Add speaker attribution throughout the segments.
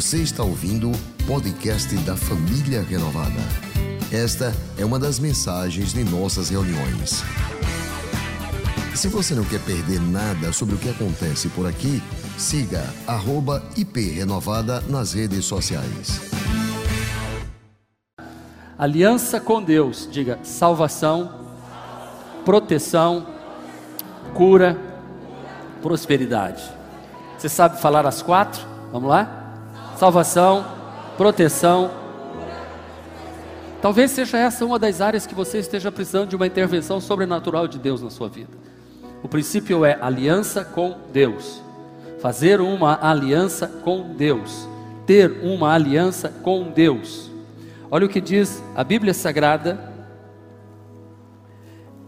Speaker 1: Você está ouvindo o podcast da Família Renovada. Esta é uma das mensagens de nossas reuniões. Se você não quer perder nada sobre o que acontece por aqui, siga @iprenovada nas redes sociais.
Speaker 2: Aliança com Deus, diga salvação, proteção, cura, prosperidade. Você sabe falar as quatro? Vamos lá? Salvação, proteção. Talvez seja essa uma das áreas que você esteja precisando de uma intervenção sobrenatural de Deus na sua vida. O princípio é aliança com Deus. Fazer uma aliança com Deus. Ter uma aliança com Deus. Olha o que diz a Bíblia Sagrada,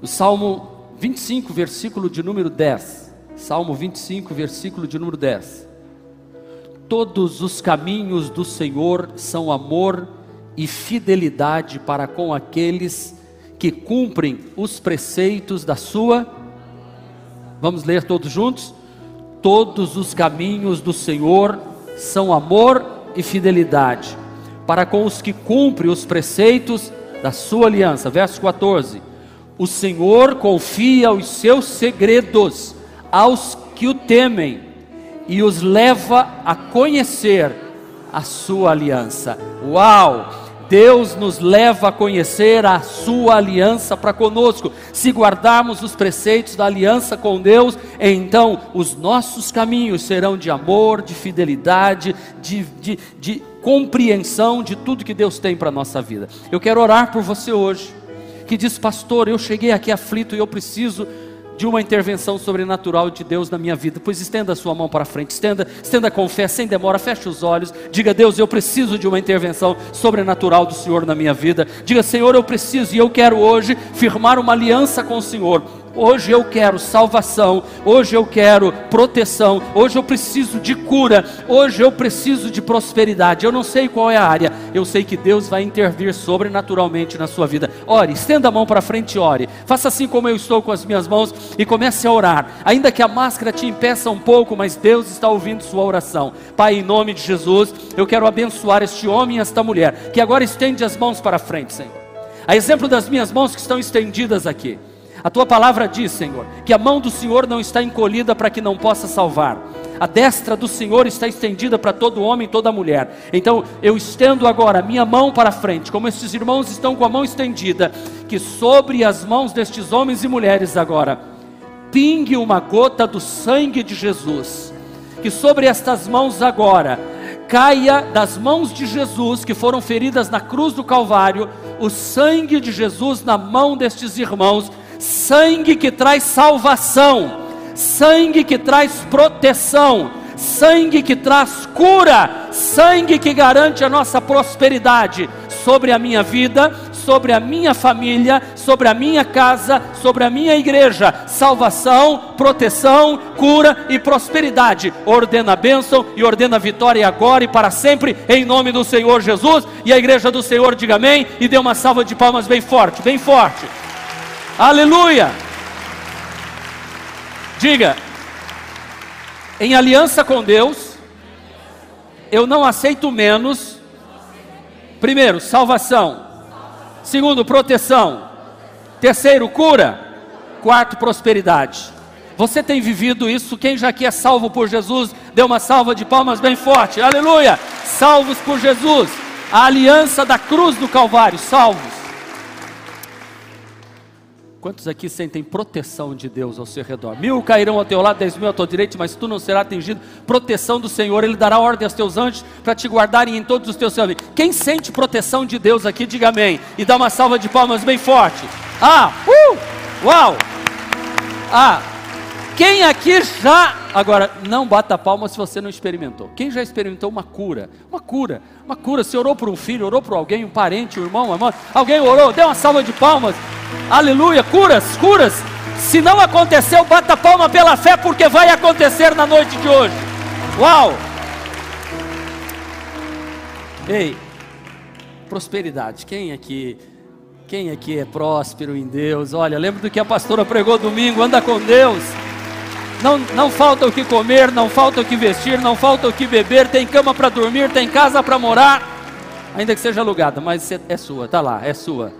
Speaker 2: o Salmo 25, versículo de número 10. Salmo 25, versículo de número 10. Todos os caminhos do Senhor são amor e fidelidade para com aqueles que cumprem os preceitos da sua. Vamos ler todos juntos? Todos os caminhos do Senhor são amor e fidelidade para com os que cumprem os preceitos da sua aliança. Verso 14: O Senhor confia os seus segredos aos que o temem e os leva a conhecer a sua aliança. Uau! Deus nos leva a conhecer a sua aliança para conosco. Se guardarmos os preceitos da aliança com Deus, então os nossos caminhos serão de amor, de fidelidade, de, de, de compreensão de tudo que Deus tem para a nossa vida. Eu quero orar por você hoje, que diz, pastor, eu cheguei aqui aflito e eu preciso de uma intervenção sobrenatural de Deus na minha vida. Pois estenda a sua mão para frente, estenda, estenda com fé, sem demora, feche os olhos. Diga, Deus, eu preciso de uma intervenção sobrenatural do Senhor na minha vida. Diga, Senhor, eu preciso e eu quero hoje firmar uma aliança com o Senhor Hoje eu quero salvação, hoje eu quero proteção, hoje eu preciso de cura, hoje eu preciso de prosperidade. Eu não sei qual é a área, eu sei que Deus vai intervir sobrenaturalmente na sua vida. Ore, estenda a mão para frente e ore. Faça assim como eu estou com as minhas mãos e comece a orar. Ainda que a máscara te impeça um pouco, mas Deus está ouvindo sua oração. Pai, em nome de Jesus, eu quero abençoar este homem e esta mulher, que agora estende as mãos para frente, Senhor. A exemplo das minhas mãos que estão estendidas aqui. A tua palavra diz, Senhor, que a mão do Senhor não está encolhida para que não possa salvar. A destra do Senhor está estendida para todo homem e toda mulher. Então eu estendo agora a minha mão para frente, como estes irmãos estão com a mão estendida, que sobre as mãos destes homens e mulheres agora pingue uma gota do sangue de Jesus. Que sobre estas mãos agora caia das mãos de Jesus, que foram feridas na cruz do Calvário, o sangue de Jesus na mão destes irmãos sangue que traz salvação, sangue que traz proteção, sangue que traz cura, sangue que garante a nossa prosperidade sobre a minha vida, sobre a minha família, sobre a minha casa, sobre a minha igreja. Salvação, proteção, cura e prosperidade. Ordena a bênção e ordena a vitória agora e para sempre, em nome do Senhor Jesus. E a igreja do Senhor diga amém e dê uma salva de palmas bem forte, bem forte. Aleluia! Diga, em aliança com Deus, eu não aceito menos. Primeiro, salvação. Segundo, proteção. Terceiro, cura. Quarto, prosperidade. Você tem vivido isso? Quem já aqui é salvo por Jesus, dê uma salva de palmas bem forte. Aleluia! Salvos por Jesus. A aliança da cruz do Calvário, salvos. Quantos aqui sentem proteção de Deus ao seu redor? Mil cairão ao teu lado, dez mil à tua direita, mas tu não serás atingido. Proteção do Senhor, Ele dará ordem aos teus anjos para te guardarem em todos os teus caminhos. Quem sente proteção de Deus aqui, diga amém. E dá uma salva de palmas bem forte. Ah, uh, uau! Ah, quem aqui já. Agora, não bata palma se você não experimentou. Quem já experimentou uma cura? Uma cura, uma cura. Você orou por um filho, orou por alguém, um parente, um irmão, uma irmã. Alguém orou, dê uma salva de palmas. Aleluia, curas, curas. Se não aconteceu, bata palma pela fé, porque vai acontecer na noite de hoje. Uau! Ei, prosperidade. Quem aqui, quem aqui é próspero em Deus? Olha, lembra do que a pastora pregou domingo? Anda com Deus. Não, não falta o que comer, não falta o que vestir, não falta o que beber, tem cama para dormir, tem casa para morar, ainda que seja alugada, mas é, é sua, tá lá, é sua.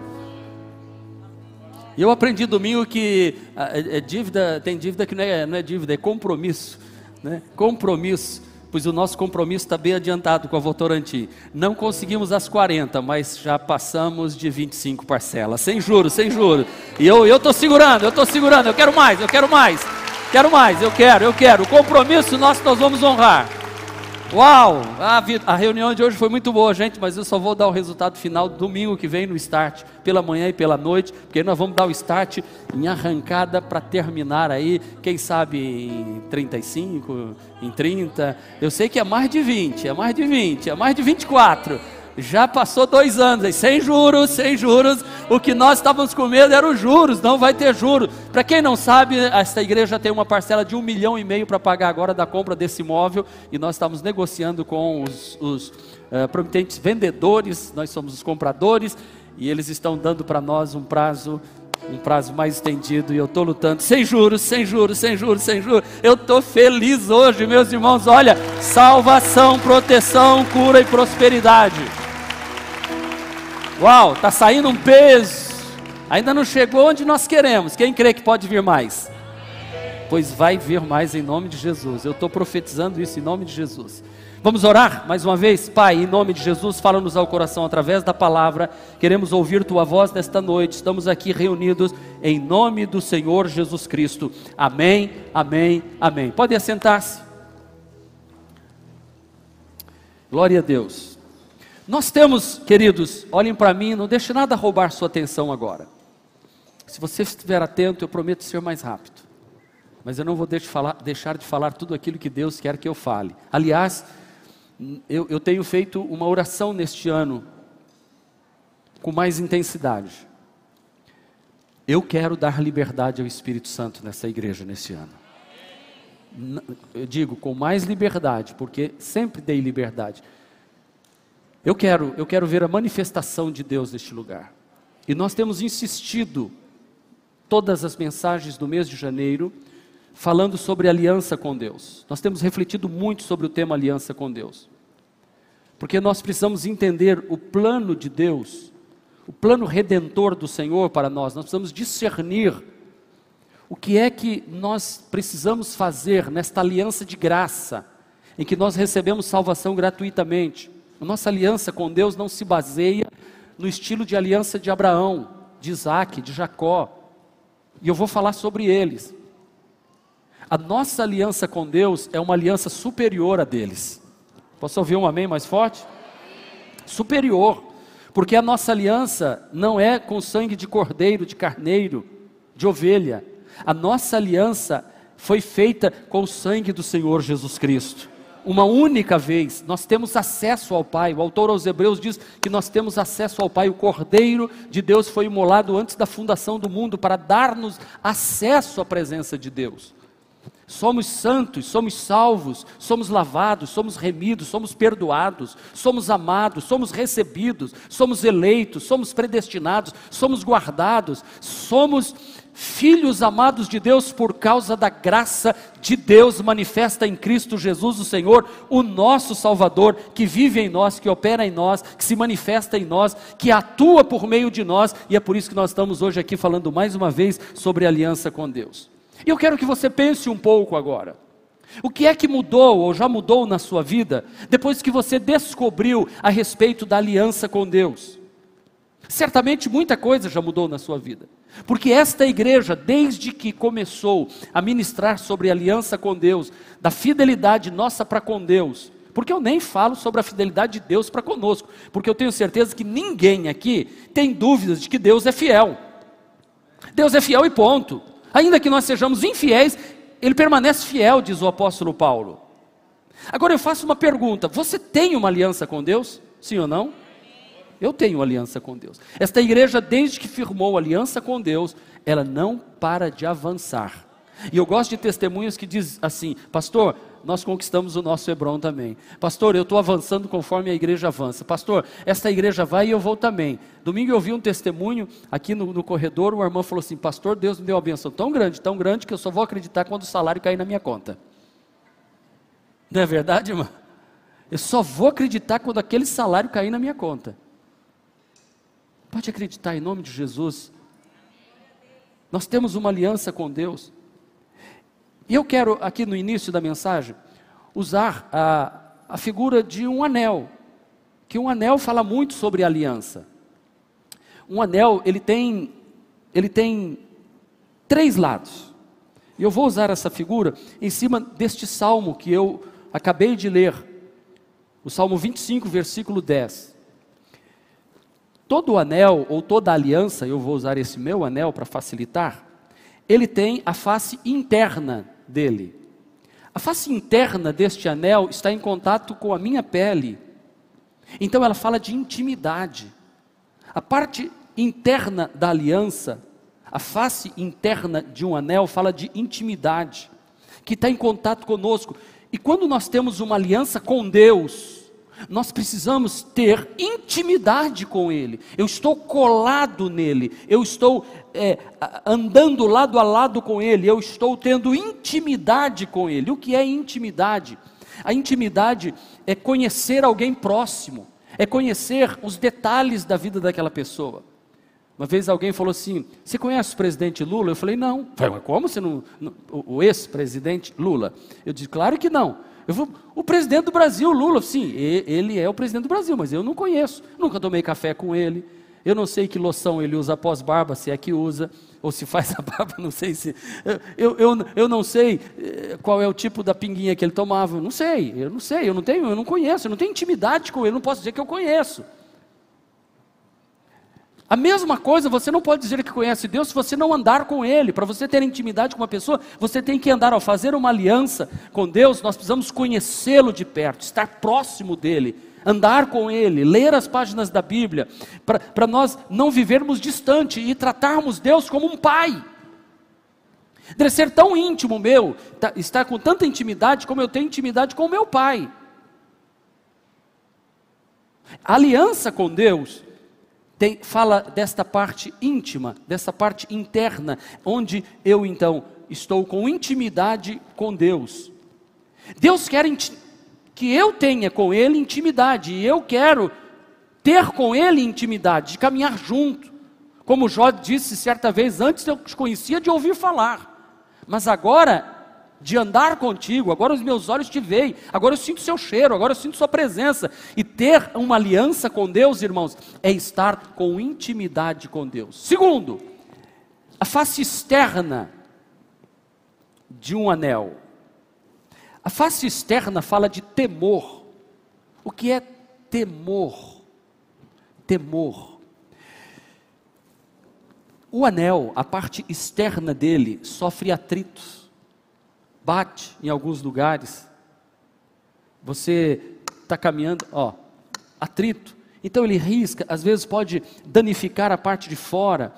Speaker 2: E eu aprendi domingo que é, é dívida, tem dívida que não é, não é dívida, é compromisso, né? Compromisso pois o nosso compromisso está bem adiantado com a Votorantim. Não conseguimos as 40, mas já passamos de 25 parcelas, sem juros, sem juros. E eu estou segurando, eu estou segurando, eu quero mais, eu quero mais, quero mais, eu quero, eu quero. O compromisso nosso nós vamos honrar. Uau! A, a, reunião de hoje foi muito boa, gente, mas eu só vou dar o resultado final domingo que vem no start, pela manhã e pela noite, porque nós vamos dar o start em arrancada para terminar aí, quem sabe em 35, em 30. Eu sei que é mais de 20, é mais de 20, é mais de 24 já passou dois anos, aí, sem juros, sem juros. O que nós estávamos com medo era os juros, não vai ter juros. Para quem não sabe, esta igreja tem uma parcela de um milhão e meio para pagar agora da compra desse imóvel e nós estamos negociando com os, os uh, promitentes vendedores, nós somos os compradores e eles estão dando para nós um prazo um prazo mais estendido e eu estou lutando sem juros, sem juros, sem juros, sem juros. Eu estou feliz hoje, meus irmãos. Olha, salvação, proteção, cura e prosperidade. Uau, está saindo um peso. Ainda não chegou onde nós queremos. Quem crê que pode vir mais? Pois vai vir mais em nome de Jesus. Eu estou profetizando isso em nome de Jesus. Vamos orar mais uma vez? Pai, em nome de Jesus, fala-nos ao coração através da palavra. Queremos ouvir tua voz nesta noite. Estamos aqui reunidos em nome do Senhor Jesus Cristo. Amém, amém, amém. Pode assentar-se. Glória a Deus. Nós temos, queridos, olhem para mim, não deixe nada roubar sua atenção agora. Se você estiver atento, eu prometo ser mais rápido. Mas eu não vou deixar de falar, tudo aquilo que Deus quer que eu fale. Aliás, eu, eu tenho feito uma oração neste ano com mais intensidade. Eu quero dar liberdade ao Espírito Santo nessa igreja neste ano. Eu digo com mais liberdade, porque sempre dei liberdade. Eu quero, eu quero ver a manifestação de Deus neste lugar. E nós temos insistido todas as mensagens do mês de janeiro falando sobre aliança com Deus. Nós temos refletido muito sobre o tema aliança com Deus. Porque nós precisamos entender o plano de Deus, o plano redentor do Senhor para nós. Nós precisamos discernir o que é que nós precisamos fazer nesta aliança de graça, em que nós recebemos salvação gratuitamente. A nossa aliança com Deus não se baseia no estilo de aliança de Abraão, de Isaac, de Jacó. E eu vou falar sobre eles. A nossa aliança com Deus é uma aliança superior a deles. Posso ouvir um amém mais forte? Superior. Porque a nossa aliança não é com sangue de cordeiro, de carneiro, de ovelha. A nossa aliança foi feita com o sangue do Senhor Jesus Cristo uma única vez, nós temos acesso ao Pai. O autor aos Hebreus diz que nós temos acesso ao Pai. O Cordeiro de Deus foi imolado antes da fundação do mundo para dar-nos acesso à presença de Deus. Somos santos, somos salvos, somos lavados, somos remidos, somos perdoados, somos amados, somos recebidos, somos eleitos, somos predestinados, somos guardados, somos filhos amados de Deus por causa da graça de Deus manifesta em Cristo Jesus, o Senhor, o nosso Salvador, que vive em nós, que opera em nós, que se manifesta em nós, que atua por meio de nós, e é por isso que nós estamos hoje aqui falando mais uma vez sobre aliança com Deus. E eu quero que você pense um pouco agora. O que é que mudou ou já mudou na sua vida depois que você descobriu a respeito da aliança com Deus? Certamente muita coisa já mudou na sua vida. Porque esta igreja, desde que começou a ministrar sobre aliança com Deus, da fidelidade nossa para com Deus, porque eu nem falo sobre a fidelidade de Deus para conosco, porque eu tenho certeza que ninguém aqui tem dúvidas de que Deus é fiel. Deus é fiel e ponto. Ainda que nós sejamos infiéis, Ele permanece fiel, diz o apóstolo Paulo. Agora eu faço uma pergunta: você tem uma aliança com Deus? Sim ou não? Eu tenho aliança com Deus. Esta igreja, desde que firmou aliança com Deus, ela não para de avançar. E eu gosto de testemunhos que diz assim, pastor, nós conquistamos o nosso Hebron também. Pastor, eu estou avançando conforme a igreja avança. Pastor, esta igreja vai e eu vou também. Domingo eu vi um testemunho aqui no, no corredor, uma irmã falou assim: Pastor, Deus me deu uma benção tão grande, tão grande, que eu só vou acreditar quando o salário cair na minha conta. Não é verdade, irmã? Eu só vou acreditar quando aquele salário cair na minha conta. Pode acreditar em nome de Jesus. Nós temos uma aliança com Deus. E eu quero, aqui no início da mensagem, usar a, a figura de um anel, que um anel fala muito sobre aliança. Um anel, ele tem, ele tem três lados. E eu vou usar essa figura em cima deste salmo que eu acabei de ler, o Salmo 25, versículo 10 todo anel ou toda aliança, eu vou usar esse meu anel para facilitar, ele tem a face interna dele. A face interna deste anel está em contato com a minha pele. Então ela fala de intimidade. A parte interna da aliança, a face interna de um anel fala de intimidade, que está em contato conosco. E quando nós temos uma aliança com Deus, nós precisamos ter intimidade com Ele. Eu estou colado nele, eu estou é, andando lado a lado com Ele, eu estou tendo intimidade com Ele. O que é intimidade? A intimidade é conhecer alguém próximo, é conhecer os detalhes da vida daquela pessoa. Uma vez alguém falou assim: Você conhece o presidente Lula? Eu falei: Não. Falei, Mas como você não. não o ex-presidente Lula? Eu disse: Claro que não. Vou, o presidente do Brasil, Lula, sim, ele é o presidente do Brasil, mas eu não conheço, nunca tomei café com ele, eu não sei que loção ele usa após barba, se é que usa, ou se faz a barba, não sei se. Eu, eu, eu não sei eh, qual é o tipo da pinguinha que ele tomava, não sei, eu não sei, eu não tenho, eu não conheço, eu não tenho intimidade com ele, não posso dizer que eu conheço. A mesma coisa, você não pode dizer que conhece Deus se você não andar com Ele. Para você ter intimidade com uma pessoa, você tem que andar. Ao fazer uma aliança com Deus, nós precisamos conhecê-lo de perto, estar próximo dEle, andar com Ele, ler as páginas da Bíblia, para nós não vivermos distante e tratarmos Deus como um pai. Deve ser tão íntimo meu, tá, estar com tanta intimidade como eu tenho intimidade com meu pai. Aliança com Deus tem, fala desta parte íntima, dessa parte interna, onde eu então estou com intimidade com Deus. Deus quer que eu tenha com Ele intimidade, e eu quero ter com Ele intimidade, de caminhar junto. Como Jó disse certa vez, antes eu te conhecia de ouvir falar, mas agora de andar contigo, agora os meus olhos te veem, agora eu sinto seu cheiro, agora eu sinto sua presença. E ter uma aliança com Deus, irmãos, é estar com intimidade com Deus. Segundo, a face externa de um anel. A face externa fala de temor. O que é temor? Temor. O anel, a parte externa dele, sofre atritos bate em alguns lugares. Você está caminhando, ó, atrito. Então ele risca, às vezes pode danificar a parte de fora.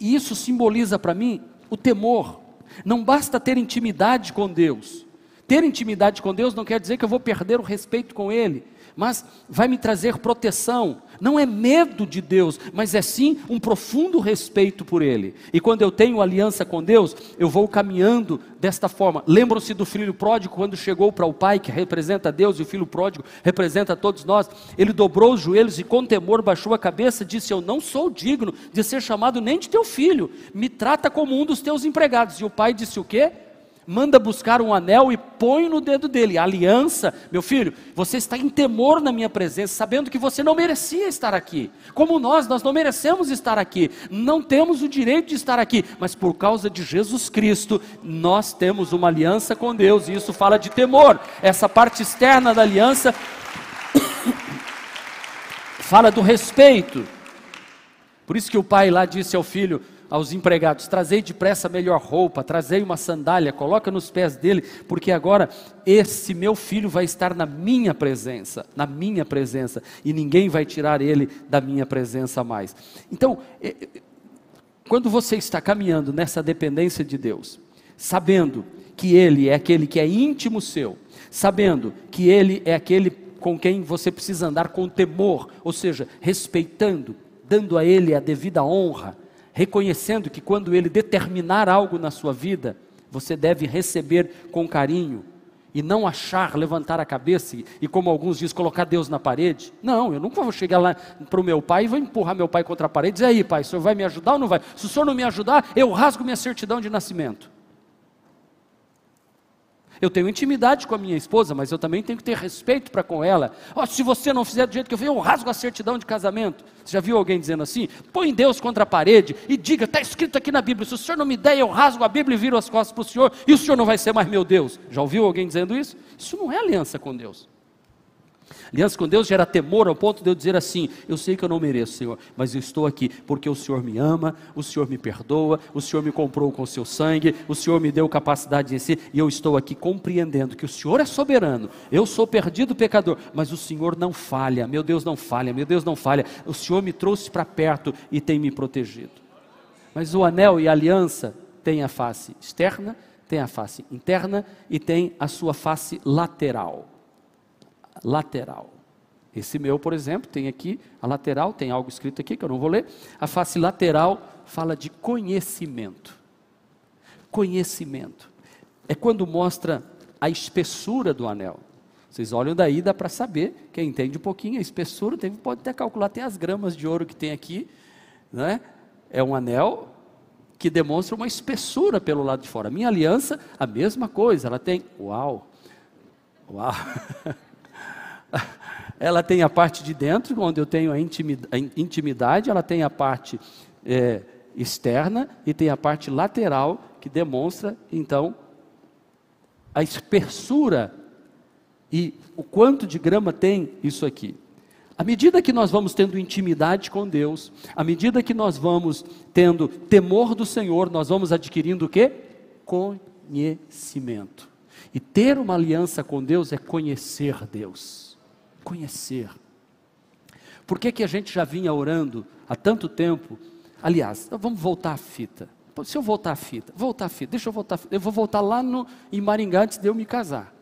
Speaker 2: E isso simboliza para mim o temor. Não basta ter intimidade com Deus. Ter intimidade com Deus não quer dizer que eu vou perder o respeito com Ele mas vai me trazer proteção. Não é medo de Deus, mas é sim um profundo respeito por Ele. E quando eu tenho aliança com Deus, eu vou caminhando desta forma. Lembram-se do filho pródigo quando chegou para o pai, que representa Deus, e o filho pródigo representa todos nós. Ele dobrou os joelhos e com temor baixou a cabeça e disse: Eu não sou digno de ser chamado nem de teu filho, me trata como um dos teus empregados. E o pai disse: O quê? Manda buscar um anel e põe no dedo dele. aliança, meu filho, você está em temor na minha presença, sabendo que você não merecia estar aqui. Como nós, nós não merecemos estar aqui, não temos o direito de estar aqui, mas por causa de Jesus Cristo, nós temos uma aliança com Deus, e isso fala de temor. Essa parte externa da aliança fala do respeito. Por isso que o pai lá disse ao filho: aos empregados: trazei depressa melhor roupa, trazei uma sandália, coloca nos pés dele, porque agora esse meu filho vai estar na minha presença, na minha presença, e ninguém vai tirar ele da minha presença mais. Então, é, é, quando você está caminhando nessa dependência de Deus, sabendo que Ele é aquele que é íntimo seu, sabendo que Ele é aquele com quem você precisa andar com temor, ou seja, respeitando, dando a Ele a devida honra, reconhecendo que quando Ele determinar algo na sua vida, você deve receber com carinho e não achar, levantar a cabeça e, como alguns dizem, colocar Deus na parede. Não, eu nunca vou chegar lá para o meu pai e vou empurrar meu pai contra a parede e dizer: aí, pai, o senhor vai me ajudar ou não vai? Se o senhor não me ajudar, eu rasgo minha certidão de nascimento. Eu tenho intimidade com a minha esposa, mas eu também tenho que ter respeito para com ela. Oh, se você não fizer do jeito que eu fiz, eu rasgo a certidão de casamento. Você já viu alguém dizendo assim? Põe Deus contra a parede e diga: está escrito aqui na Bíblia, se o senhor não me der, eu rasgo a Bíblia e viro as costas para o senhor, e o senhor não vai ser mais meu Deus. Já ouviu alguém dizendo isso? Isso não é aliança com Deus. Aliança com Deus gera temor ao ponto de eu dizer assim: eu sei que eu não mereço, Senhor, mas eu estou aqui porque o Senhor me ama, o Senhor me perdoa, o Senhor me comprou com o seu sangue, o Senhor me deu capacidade de ser, e eu estou aqui compreendendo que o Senhor é soberano, eu sou perdido pecador, mas o Senhor não falha, meu Deus não falha, meu Deus não falha, o Senhor me trouxe para perto e tem me protegido. Mas o anel e a aliança têm a face externa, tem a face interna e tem a sua face lateral lateral. Esse meu, por exemplo, tem aqui a lateral, tem algo escrito aqui que eu não vou ler. A face lateral fala de conhecimento. Conhecimento. É quando mostra a espessura do anel. Vocês olham daí, dá para saber, quem entende um pouquinho, a espessura, tem, pode até calcular, tem as gramas de ouro que tem aqui, né? é um anel que demonstra uma espessura pelo lado de fora. Minha aliança, a mesma coisa, ela tem, uau, uau, ela tem a parte de dentro, onde eu tenho a intimidade, ela tem a parte é, externa e tem a parte lateral, que demonstra, então, a espessura e o quanto de grama tem isso aqui. À medida que nós vamos tendo intimidade com Deus, à medida que nós vamos tendo temor do Senhor, nós vamos adquirindo o quê? Conhecimento. E ter uma aliança com Deus é conhecer Deus conhecer. Por que, que a gente já vinha orando há tanto tempo? Aliás, vamos voltar à fita. Se eu voltar à fita, voltar à fita, deixa eu voltar. Eu vou voltar lá no, em Maringá antes de eu me casar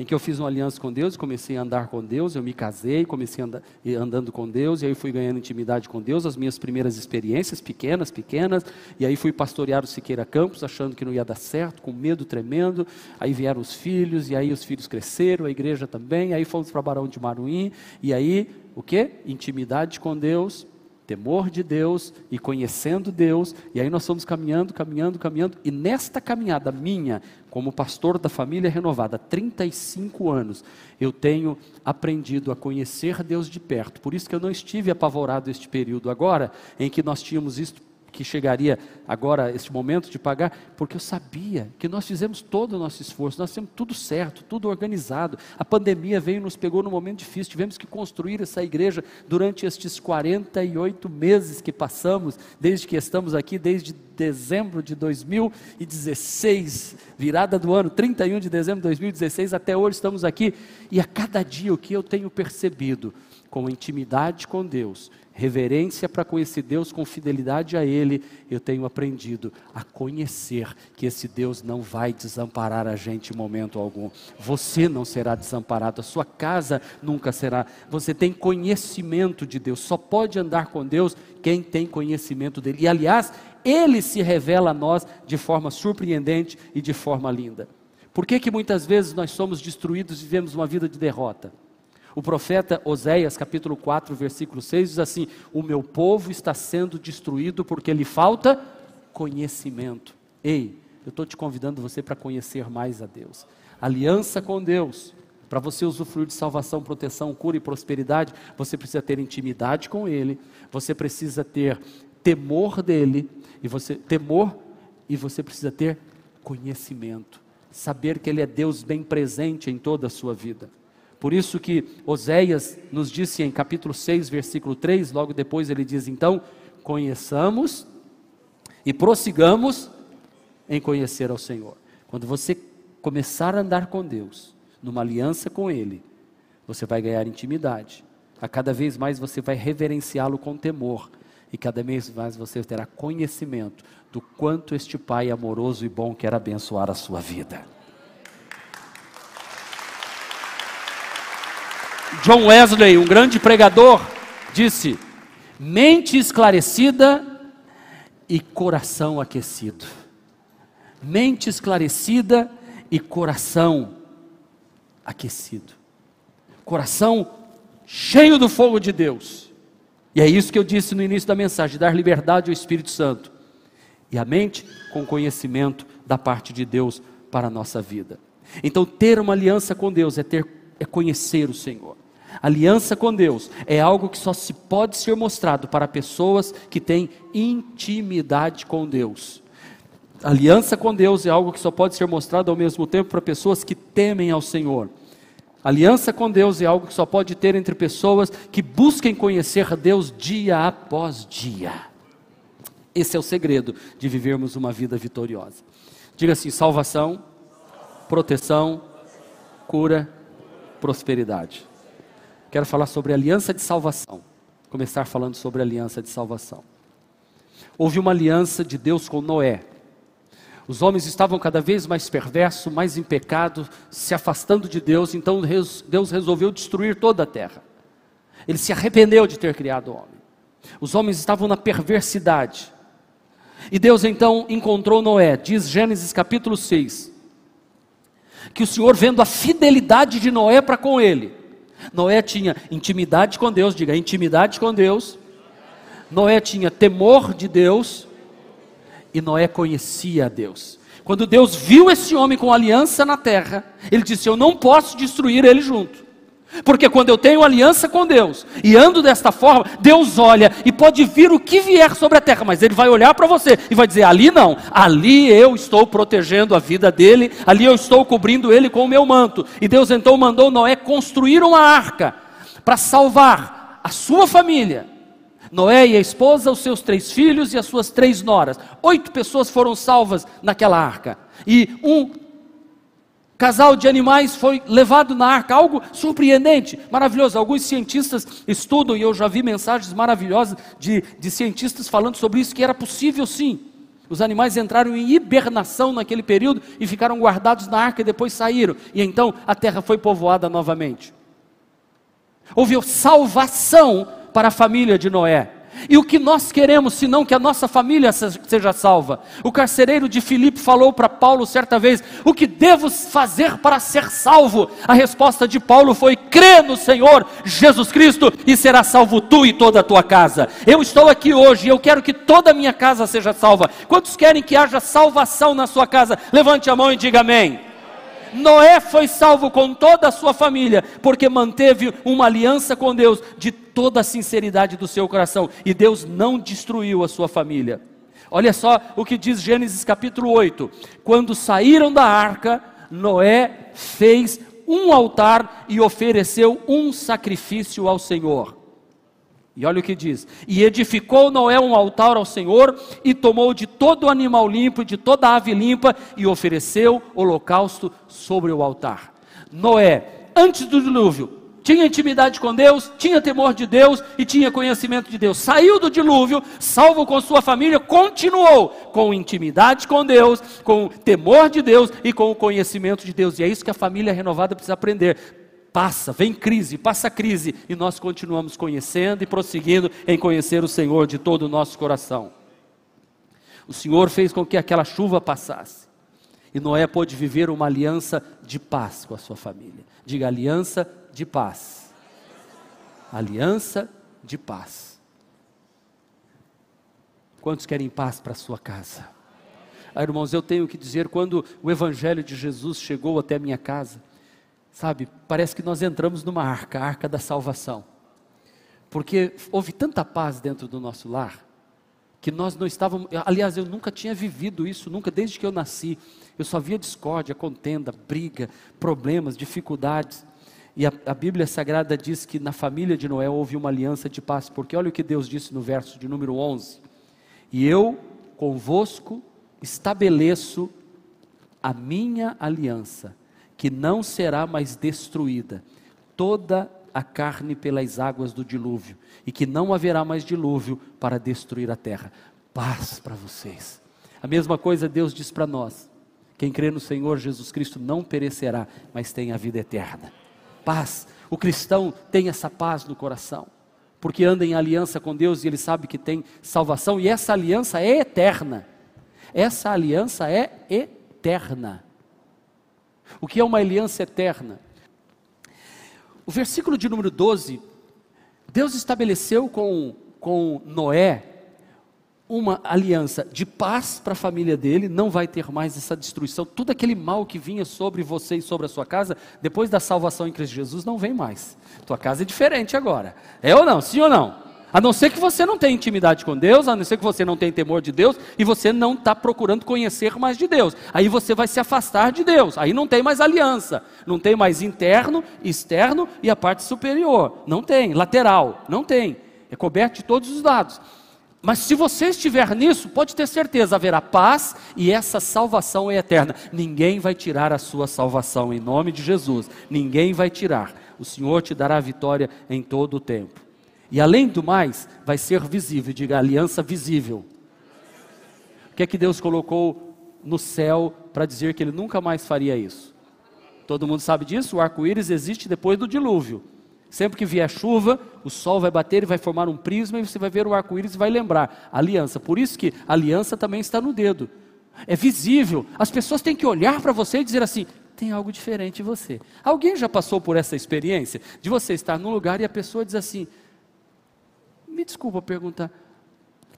Speaker 2: em que eu fiz uma aliança com Deus, comecei a andar com Deus, eu me casei, comecei andar, andando com Deus, e aí fui ganhando intimidade com Deus, as minhas primeiras experiências, pequenas, pequenas, e aí fui pastorear o Siqueira Campos, achando que não ia dar certo, com medo tremendo, aí vieram os filhos, e aí os filhos cresceram, a igreja também, aí fomos para Barão de Maruim, e aí, o que? Intimidade com Deus, temor de Deus e conhecendo Deus, e aí nós fomos caminhando, caminhando, caminhando, e nesta caminhada minha, como pastor da família renovada, há 35 anos, eu tenho aprendido a conhecer Deus de perto. Por isso que eu não estive apavorado este período agora, em que nós tínhamos isto que chegaria agora este momento de pagar, porque eu sabia que nós fizemos todo o nosso esforço, nós temos tudo certo, tudo organizado. A pandemia veio e nos pegou num momento difícil, tivemos que construir essa igreja durante estes 48 meses que passamos, desde que estamos aqui, desde dezembro de 2016, virada do ano, 31 de dezembro de 2016, até hoje estamos aqui, e a cada dia o que eu tenho percebido, com intimidade com Deus, reverência para conhecer Deus, com fidelidade a Ele, eu tenho aprendido a conhecer que esse Deus não vai desamparar a gente em momento algum. Você não será desamparado, a sua casa nunca será. Você tem conhecimento de Deus, só pode andar com Deus quem tem conhecimento dele. E aliás, Ele se revela a nós de forma surpreendente e de forma linda. Por que, que muitas vezes nós somos destruídos e vivemos uma vida de derrota? O profeta Oséias, capítulo 4, versículo 6, diz assim: O meu povo está sendo destruído porque lhe falta conhecimento. Ei, eu estou te convidando você para conhecer mais a Deus. Aliança com Deus. Para você usufruir de salvação, proteção, cura e prosperidade, você precisa ter intimidade com Ele, você precisa ter temor dele, e você temor, e você precisa ter conhecimento, saber que Ele é Deus bem presente em toda a sua vida. Por isso que Oséias nos disse em capítulo 6, versículo 3, logo depois ele diz então: conheçamos e prossigamos em conhecer ao Senhor. Quando você começar a andar com Deus, numa aliança com Ele, você vai ganhar intimidade. A cada vez mais você vai reverenciá-lo com temor. e cada vez mais você terá conhecimento do quanto este Pai amoroso e bom quer abençoar a sua vida. John Wesley, um grande pregador, disse: mente esclarecida e coração aquecido. Mente esclarecida e coração aquecido. Coração cheio do fogo de Deus. E é isso que eu disse no início da mensagem: dar liberdade ao Espírito Santo. E a mente com conhecimento da parte de Deus para a nossa vida. Então, ter uma aliança com Deus é ter é conhecer o Senhor. Aliança com Deus é algo que só se pode ser mostrado para pessoas que têm intimidade com Deus. Aliança com Deus é algo que só pode ser mostrado ao mesmo tempo para pessoas que temem ao Senhor. Aliança com Deus é algo que só pode ter entre pessoas que busquem conhecer Deus dia após dia. Esse é o segredo de vivermos uma vida vitoriosa. Diga assim: salvação, proteção, cura, prosperidade. Quero falar sobre aliança de salvação. Começar falando sobre aliança de salvação. Houve uma aliança de Deus com Noé. Os homens estavam cada vez mais perversos, mais em pecado, se afastando de Deus, então Deus resolveu destruir toda a terra. Ele se arrependeu de ter criado o homem. Os homens estavam na perversidade. E Deus então encontrou Noé, diz Gênesis capítulo 6, que o Senhor, vendo a fidelidade de Noé para com ele, Noé tinha intimidade com Deus, diga intimidade com Deus. Noé tinha temor de Deus e Noé conhecia Deus. Quando Deus viu esse homem com aliança na terra, ele disse: Eu não posso destruir ele junto. Porque quando eu tenho aliança com Deus e ando desta forma, Deus olha e pode vir o que vier sobre a terra, mas Ele vai olhar para você e vai dizer: ali não, ali eu estou protegendo a vida dele, ali eu estou cobrindo ele com o meu manto. E Deus então mandou Noé construir uma arca para salvar a sua família. Noé e a esposa, os seus três filhos e as suas três noras. Oito pessoas foram salvas naquela arca. E um casal de animais foi levado na arca, algo surpreendente, maravilhoso. Alguns cientistas estudam, e eu já vi mensagens maravilhosas de, de cientistas falando sobre isso, que era possível sim. Os animais entraram em hibernação naquele período e ficaram guardados na arca e depois saíram. E então a terra foi povoada novamente. Houve salvação para a família de Noé. E o que nós queremos, senão que a nossa família seja salva? O carcereiro de Filipe falou para Paulo certa vez: O que devo fazer para ser salvo? A resposta de Paulo foi: Crê no Senhor Jesus Cristo e será salvo tu e toda a tua casa. Eu estou aqui hoje e eu quero que toda a minha casa seja salva. Quantos querem que haja salvação na sua casa? Levante a mão e diga amém. Noé foi salvo com toda a sua família, porque manteve uma aliança com Deus de toda a sinceridade do seu coração, e Deus não destruiu a sua família. Olha só o que diz Gênesis capítulo 8: quando saíram da arca, Noé fez um altar e ofereceu um sacrifício ao Senhor. E olha o que diz: E edificou Noé um altar ao Senhor, e tomou de todo animal limpo, de toda ave limpa, e ofereceu holocausto sobre o altar. Noé, antes do dilúvio, tinha intimidade com Deus, tinha temor de Deus e tinha conhecimento de Deus. Saiu do dilúvio, salvo com sua família, continuou com intimidade com Deus, com temor de Deus e com o conhecimento de Deus. E é isso que a família renovada precisa aprender Passa, vem crise, passa crise, e nós continuamos conhecendo e prosseguindo em conhecer o Senhor de todo o nosso coração. O Senhor fez com que aquela chuva passasse, e Noé pôde viver uma aliança de paz com a sua família. Diga aliança de paz. Aliança de paz. Quantos querem paz para a sua casa? Ah, irmãos, eu tenho que dizer, quando o Evangelho de Jesus chegou até minha casa, Sabe, parece que nós entramos numa arca, a arca da salvação. Porque houve tanta paz dentro do nosso lar, que nós não estávamos. Aliás, eu nunca tinha vivido isso, nunca, desde que eu nasci. Eu só via discórdia, contenda, briga, problemas, dificuldades. E a, a, Bíblia Sagrada diz que na família de Noé houve uma aliança de paz, porque olha o que Deus disse no verso de número 11: E eu convosco estabeleço a minha aliança que não será mais destruída. Toda a carne pelas águas do dilúvio, e que não haverá mais dilúvio para destruir a terra. Paz para vocês. A mesma coisa Deus diz para nós: quem crê no Senhor Jesus Cristo não perecerá, mas tem a vida eterna. Paz. O cristão tem essa paz no coração, porque anda em aliança com Deus e ele sabe que tem salvação, e essa aliança é eterna. Essa aliança é eterna. O que é uma aliança eterna? O versículo de número 12, Deus estabeleceu com, com Noé uma aliança de paz para a família dele, não vai ter mais essa destruição. Tudo aquele mal que vinha sobre você e sobre a sua casa, depois da salvação em Cristo Jesus, não vem mais. Tua casa é diferente agora. É ou não? Sim ou não? A não ser que você não tenha intimidade com Deus, a não ser que você não tenha temor de Deus e você não está procurando conhecer mais de Deus. Aí você vai se afastar de Deus. Aí não tem mais aliança. Não tem mais interno, externo e a parte superior. Não tem. Lateral. Não tem. É coberto de todos os lados. Mas se você estiver nisso, pode ter certeza, haverá paz e essa salvação é eterna. Ninguém vai tirar a sua salvação em nome de Jesus. Ninguém vai tirar. O Senhor te dará vitória em todo o tempo. E além do mais, vai ser visível, diga aliança visível. O que é que Deus colocou no céu para dizer que ele nunca mais faria isso? Todo mundo sabe disso? O arco-íris existe depois do dilúvio. Sempre que vier chuva, o sol vai bater e vai formar um prisma e você vai ver o arco-íris e vai lembrar aliança. Por isso que aliança também está no dedo. É visível. As pessoas têm que olhar para você e dizer assim: tem algo diferente em você. Alguém já passou por essa experiência de você estar num lugar e a pessoa diz assim: me desculpa perguntar,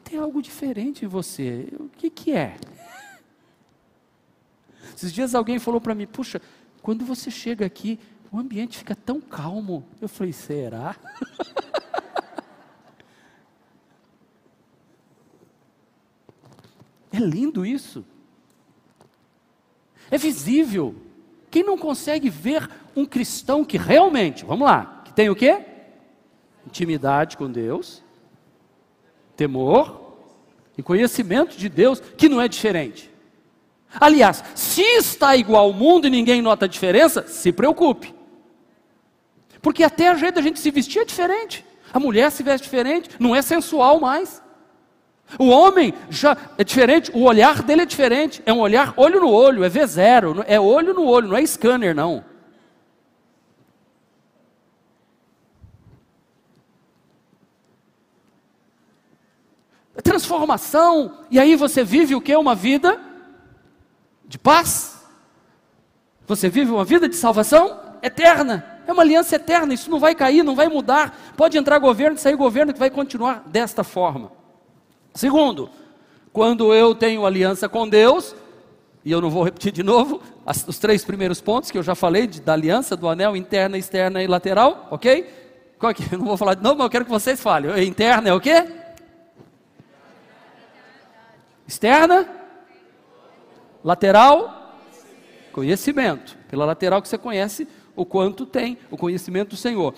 Speaker 2: tem algo diferente em você, o que, que é? Esses dias alguém falou para mim, puxa, quando você chega aqui, o ambiente fica tão calmo. Eu falei, será? é lindo isso. É visível. Quem não consegue ver um cristão que realmente, vamos lá, que tem o quê? Intimidade com Deus, temor e conhecimento de Deus, que não é diferente. Aliás, se está igual ao mundo e ninguém nota a diferença, se preocupe. Porque até a jeito da gente se vestir é diferente. A mulher se veste diferente, não é sensual mais. O homem já é diferente, o olhar dele é diferente. É um olhar olho no olho, é V0, é olho no olho, não é scanner, não. Transformação, e aí você vive o que? Uma vida de paz. Você vive uma vida de salvação eterna. É uma aliança eterna, isso não vai cair, não vai mudar. Pode entrar governo, sair governo que vai continuar desta forma. Segundo, quando eu tenho aliança com Deus, e eu não vou repetir de novo, as, os três primeiros pontos que eu já falei de, da aliança, do anel interna, externa e lateral, ok? Qual é que? Eu não vou falar de novo, mas eu quero que vocês falem. Interna é o quê? Externa? Lateral? Conhecimento. Pela lateral que você conhece o quanto tem o conhecimento do Senhor.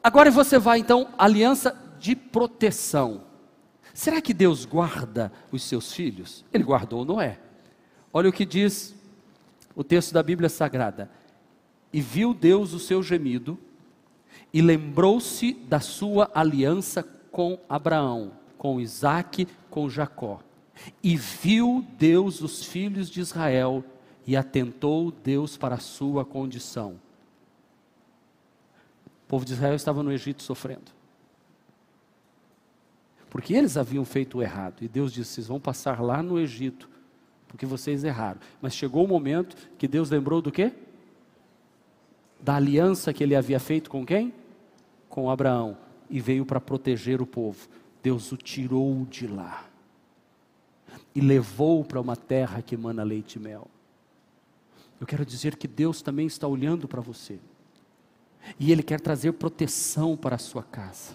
Speaker 2: Agora você vai então, aliança de proteção. Será que Deus guarda os seus filhos? Ele guardou Noé. Olha o que diz o texto da Bíblia Sagrada. E viu Deus o seu gemido, e lembrou-se da sua aliança com Abraão, com Isaac, com Jacó. E viu Deus os filhos de Israel e atentou Deus para a sua condição. O povo de Israel estava no Egito sofrendo. Porque eles haviam feito o errado. E Deus disse: vocês vão passar lá no Egito, porque vocês erraram. Mas chegou o momento que Deus lembrou do quê? Da aliança que ele havia feito com quem? Com Abraão. E veio para proteger o povo. Deus o tirou de lá e levou para uma terra que emana leite e mel. Eu quero dizer que Deus também está olhando para você. E Ele quer trazer proteção para a sua casa.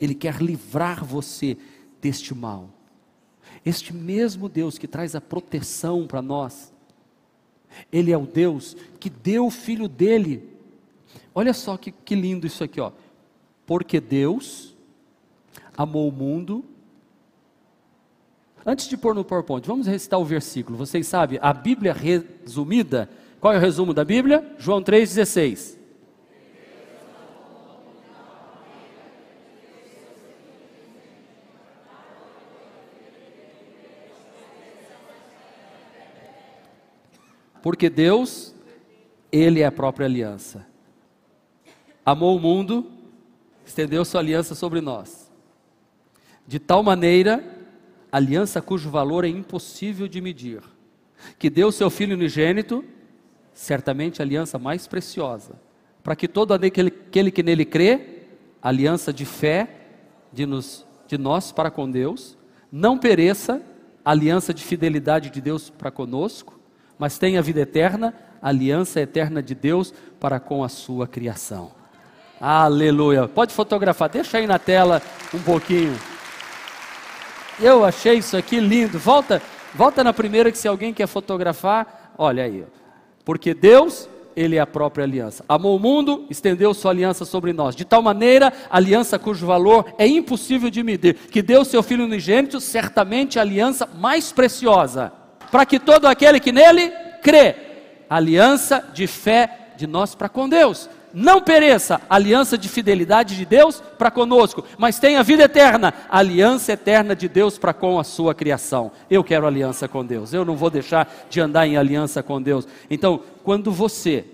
Speaker 2: Ele quer livrar você deste mal. Este mesmo Deus que traz a proteção para nós, Ele é o Deus que deu o filho dele. Olha só que, que lindo isso aqui, ó. Porque Deus amou o mundo Antes de pôr no PowerPoint, vamos recitar o versículo. Vocês sabem, a Bíblia resumida, qual é o resumo da Bíblia? João 3,16. Porque Deus, Ele é a própria aliança. Amou o mundo, estendeu sua aliança sobre nós. De tal maneira aliança cujo valor é impossível de medir, que deu seu Filho unigênito, certamente a aliança mais preciosa, para que todo aquele, aquele que nele crê, aliança de fé de, nos, de nós para com Deus, não pereça, aliança de fidelidade de Deus para conosco, mas tenha vida eterna, aliança eterna de Deus para com a sua criação. Aleluia. Pode fotografar, deixa aí na tela um pouquinho. Eu achei isso aqui lindo. Volta, volta na primeira que se alguém quer fotografar, olha aí. Porque Deus, ele é a própria aliança. Amou o mundo, estendeu sua aliança sobre nós. De tal maneira, aliança cujo valor é impossível de medir, que deu seu filho unigênito, certamente a aliança mais preciosa, para que todo aquele que nele crê, aliança de fé de nós para com Deus não pereça, aliança de fidelidade de Deus para conosco, mas tenha vida eterna, aliança eterna de Deus para com a sua criação. Eu quero aliança com Deus, eu não vou deixar de andar em aliança com Deus. Então, quando você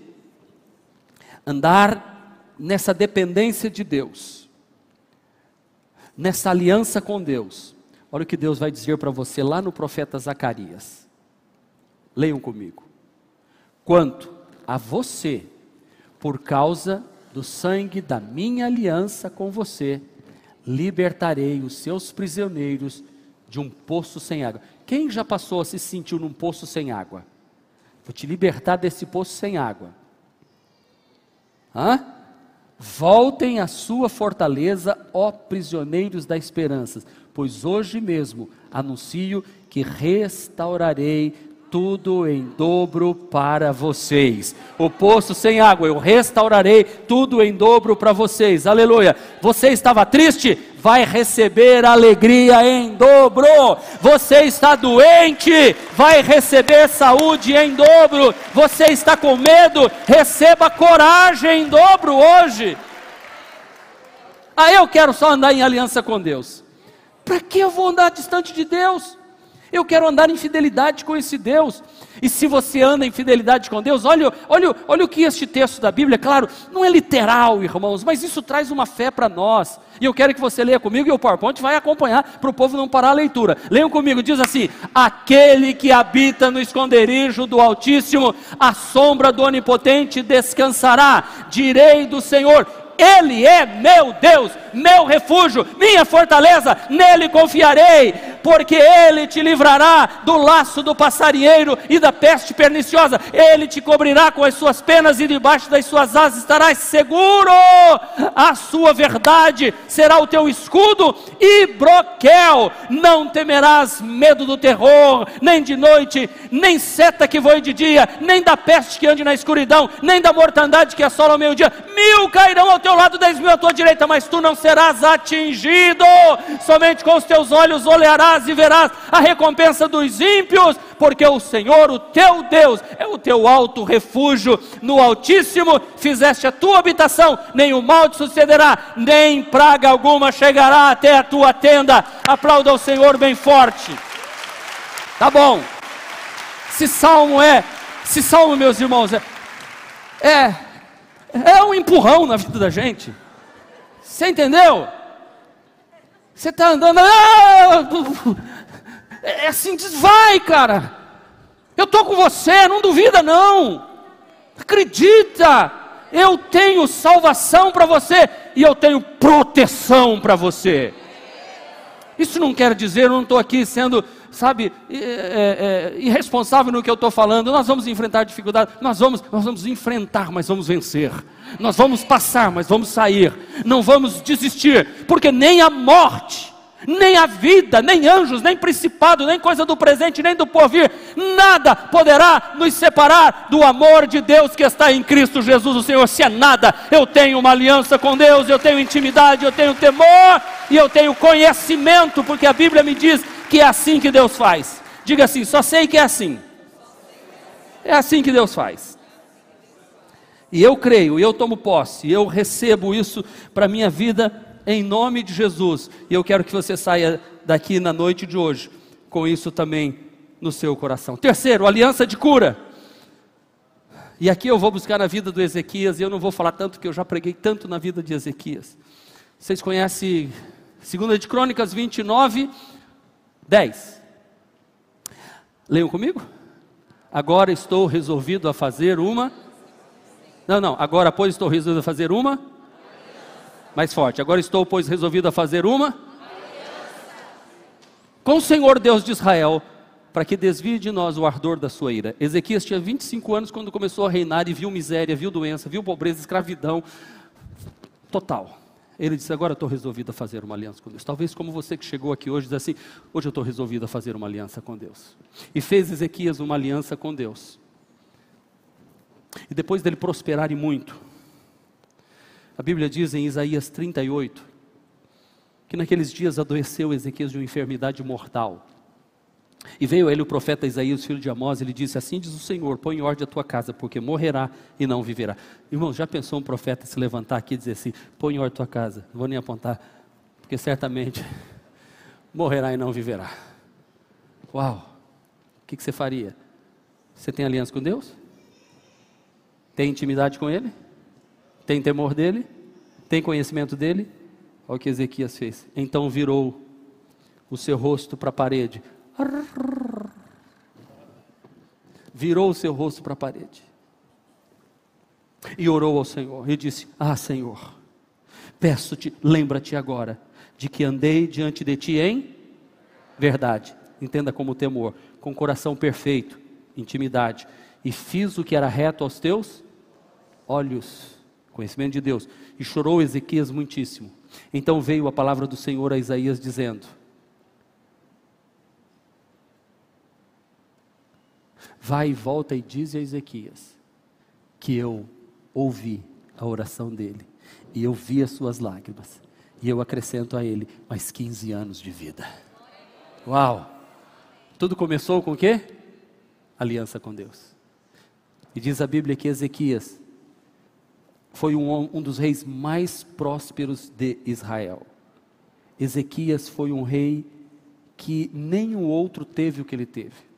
Speaker 2: andar nessa dependência de Deus, nessa aliança com Deus, olha o que Deus vai dizer para você lá no profeta Zacarias. Leiam comigo. Quanto a você, por causa do sangue da minha aliança com você, libertarei os seus prisioneiros de um poço sem água. Quem já passou a se sentiu num poço sem água? Vou te libertar desse poço sem água. Hã? Voltem à sua fortaleza, ó prisioneiros da esperança, pois hoje mesmo anuncio que restaurarei tudo em dobro para vocês. O poço sem água, eu restaurarei tudo em dobro para vocês. Aleluia. Você estava triste? Vai receber alegria em dobro. Você está doente? Vai receber saúde em dobro. Você está com medo? Receba coragem em dobro hoje. Ah, eu quero só andar em aliança com Deus. Para que eu vou andar distante de Deus? Eu quero andar em fidelidade com esse Deus. E se você anda em fidelidade com Deus, olha, olha, olha o que este texto da Bíblia, claro, não é literal, irmãos, mas isso traz uma fé para nós. E eu quero que você leia comigo e o PowerPoint vai acompanhar para o povo não parar a leitura. Leiam comigo, diz assim: Aquele que habita no esconderijo do Altíssimo, a sombra do Onipotente descansará. Direi do Senhor: ele é meu Deus, meu refúgio, minha fortaleza, nele confiarei, porque ele te livrará do laço do passarinheiro e da peste perniciosa, ele te cobrirá com as suas penas e debaixo das suas asas estarás seguro. A sua verdade será o teu escudo e broquel. Não temerás medo do terror, nem de noite, nem seta que voe de dia, nem da peste que ande na escuridão, nem da mortandade que assola ao meio-dia. Mil cairão ao teu lado, dez mil à tua direita, mas tu não serás atingido. Somente com os teus olhos olharás e verás a recompensa dos ímpios, porque o Senhor, o teu Deus, é o teu alto refúgio. No Altíssimo fizeste a tua habitação, nem o mal te sucederá, nem praga alguma chegará até a tua tenda. Aplauda o Senhor bem forte. Tá bom. Se salmo é, se salmo, meus irmãos, é, é é um empurrão na vida da gente. Você entendeu? Você está andando, ah, é assim, diz, vai, cara. Eu estou com você, não duvida não. Acredita, eu tenho salvação para você e eu tenho proteção para você. Isso não quer dizer, eu não estou aqui sendo sabe, é, é, irresponsável no que eu estou falando. Nós vamos enfrentar dificuldade, nós vamos, nós vamos enfrentar, mas vamos vencer. Nós vamos passar, mas vamos sair. Não vamos desistir, porque nem a morte nem a vida, nem anjos, nem principado, nem coisa do presente, nem do porvir, nada poderá nos separar do amor de Deus que está em Cristo Jesus, o Senhor. Se é nada, eu tenho uma aliança com Deus, eu tenho intimidade, eu tenho temor e eu tenho conhecimento, porque a Bíblia me diz que é assim que Deus faz. Diga assim: só sei que é assim. É assim que Deus faz. E eu creio, e eu tomo posse, e eu recebo isso para a minha vida em nome de Jesus. E eu quero que você saia daqui na noite de hoje com isso também no seu coração. Terceiro, aliança de cura. E aqui eu vou buscar na vida do Ezequias, e eu não vou falar tanto, porque eu já preguei tanto na vida de Ezequias. Vocês conhecem 2 de Crônicas 29, 10. Leiam comigo? Agora estou resolvido a fazer uma. Não, não, agora, pois, estou resolvido a fazer uma. Mais forte. Agora estou, pois, resolvido a fazer uma. Com o Senhor Deus de Israel, para que desvie de nós o ardor da sua ira. Ezequias tinha 25 anos quando começou a reinar e viu miséria, viu doença, viu pobreza, escravidão total. Ele disse: Agora estou resolvido a fazer uma aliança com Deus. Talvez como você que chegou aqui hoje diz assim: Hoje eu estou resolvido a fazer uma aliança com Deus. E fez Ezequias uma aliança com Deus. E depois dele prosperar e muito, a Bíblia diz em Isaías 38 que naqueles dias adoeceu Ezequias de uma enfermidade mortal. E veio ele o profeta Isaías, filho de Amós, e ele disse: Assim diz o Senhor: põe em ordem a tua casa, porque morrerá e não viverá. Irmão, já pensou um profeta se levantar aqui e dizer assim: põe em ordem a tua casa? Não vou nem apontar, porque certamente morrerá e não viverá. Uau! O que, que você faria? Você tem aliança com Deus? Tem intimidade com Ele? Tem temor dEle? Tem conhecimento dEle? Olha o que Ezequias fez. Então virou o seu rosto para a parede Virou o seu rosto para a parede e orou ao Senhor e disse: Ah, Senhor, peço-te, lembra-te agora de que andei diante de ti em verdade. Entenda como temor, com coração perfeito, intimidade, e fiz o que era reto aos teus olhos, conhecimento de Deus. E chorou Ezequias muitíssimo. Então veio a palavra do Senhor a Isaías dizendo: Vai e volta e diz a Ezequias que eu ouvi a oração dele e eu vi as suas lágrimas e eu acrescento a ele mais 15 anos de vida. Uau! Tudo começou com o quê? Aliança com Deus. E diz a Bíblia que Ezequias foi um, um dos reis mais prósperos de Israel. Ezequias foi um rei que nenhum outro teve o que ele teve.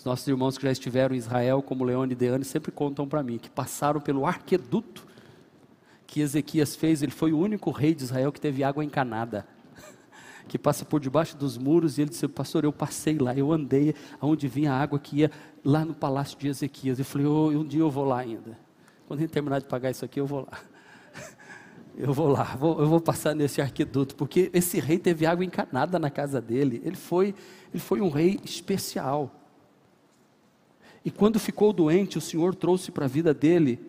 Speaker 2: Os nossos irmãos que já estiveram em Israel, como Leone e Deane, sempre contam para mim que passaram pelo arqueduto que Ezequias fez. Ele foi o único rei de Israel que teve água encanada. Que passa por debaixo dos muros, e ele disse: Pastor, eu passei lá, eu andei aonde vinha a água que ia lá no palácio de Ezequias. Eu falei: oh, Um dia eu vou lá ainda. Quando a gente terminar de pagar isso aqui, eu vou lá. Eu vou lá, vou, eu vou passar nesse arqueduto, porque esse rei teve água encanada na casa dele. Ele foi, ele foi um rei especial. E quando ficou doente, o Senhor trouxe para a vida dele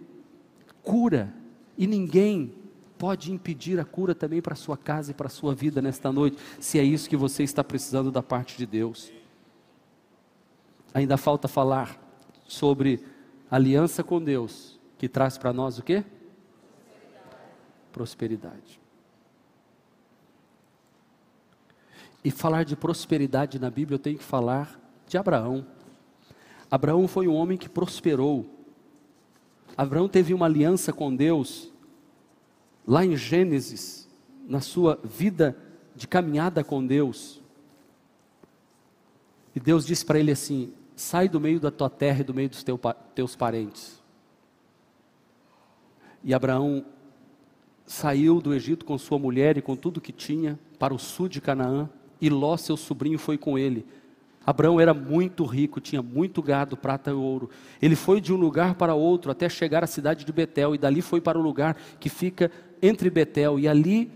Speaker 2: cura. E ninguém pode impedir a cura também para sua casa e para a sua vida nesta noite, se é isso que você está precisando da parte de Deus. Ainda falta falar sobre aliança com Deus, que traz para nós o quê? Prosperidade. E falar de prosperidade na Bíblia, eu tenho que falar de Abraão. Abraão foi um homem que prosperou. Abraão teve uma aliança com Deus, lá em Gênesis, na sua vida de caminhada com Deus. E Deus disse para ele assim: sai do meio da tua terra e do meio dos teu, teus parentes. E Abraão saiu do Egito com sua mulher e com tudo que tinha para o sul de Canaã, e Ló, seu sobrinho, foi com ele. Abraão era muito rico, tinha muito gado, prata e ouro. Ele foi de um lugar para outro até chegar à cidade de Betel, e dali foi para o lugar que fica entre Betel e ali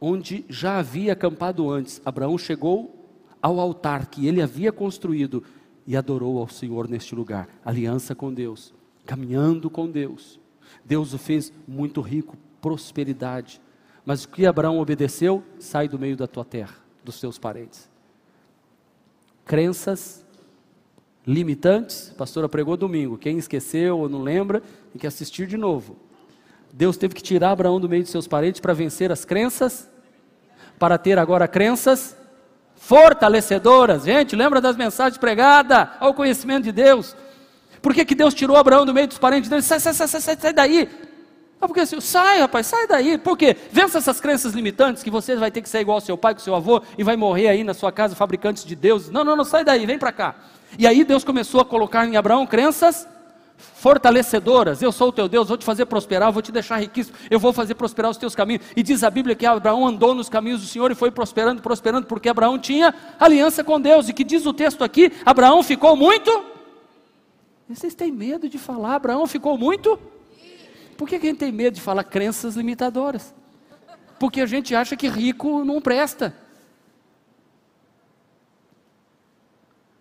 Speaker 2: onde já havia acampado antes. Abraão chegou ao altar que ele havia construído e adorou ao Senhor neste lugar. Aliança com Deus, caminhando com Deus. Deus o fez muito rico, prosperidade. Mas o que Abraão obedeceu? Sai do meio da tua terra, dos teus parentes crenças limitantes. A pastora pregou domingo. Quem esqueceu ou não lembra, tem que assistir de novo. Deus teve que tirar Abraão do meio de seus parentes para vencer as crenças, para ter agora crenças fortalecedoras. Gente, lembra das mensagens pregadas ao conhecimento de Deus? Por que, que Deus tirou Abraão do meio dos parentes dele? Sai, sai, sai, sai, sai daí. Ah, porque assim, sai rapaz, sai daí. Por quê? Vença essas crenças limitantes que você vai ter que ser igual ao seu pai, com seu avô, e vai morrer aí na sua casa, fabricantes de Deus. Não, não, não, sai daí, vem para cá. E aí Deus começou a colocar em Abraão crenças fortalecedoras. Eu sou o teu Deus, vou te fazer prosperar, vou te deixar riquíssimo, eu vou fazer prosperar os teus caminhos. E diz a Bíblia que Abraão andou nos caminhos do Senhor e foi prosperando, prosperando, porque Abraão tinha aliança com Deus. E que diz o texto aqui: Abraão ficou muito. Vocês têm medo de falar, Abraão ficou muito? Por que, a gente tem medo de falar crenças limitadoras? Porque a gente acha que rico não presta.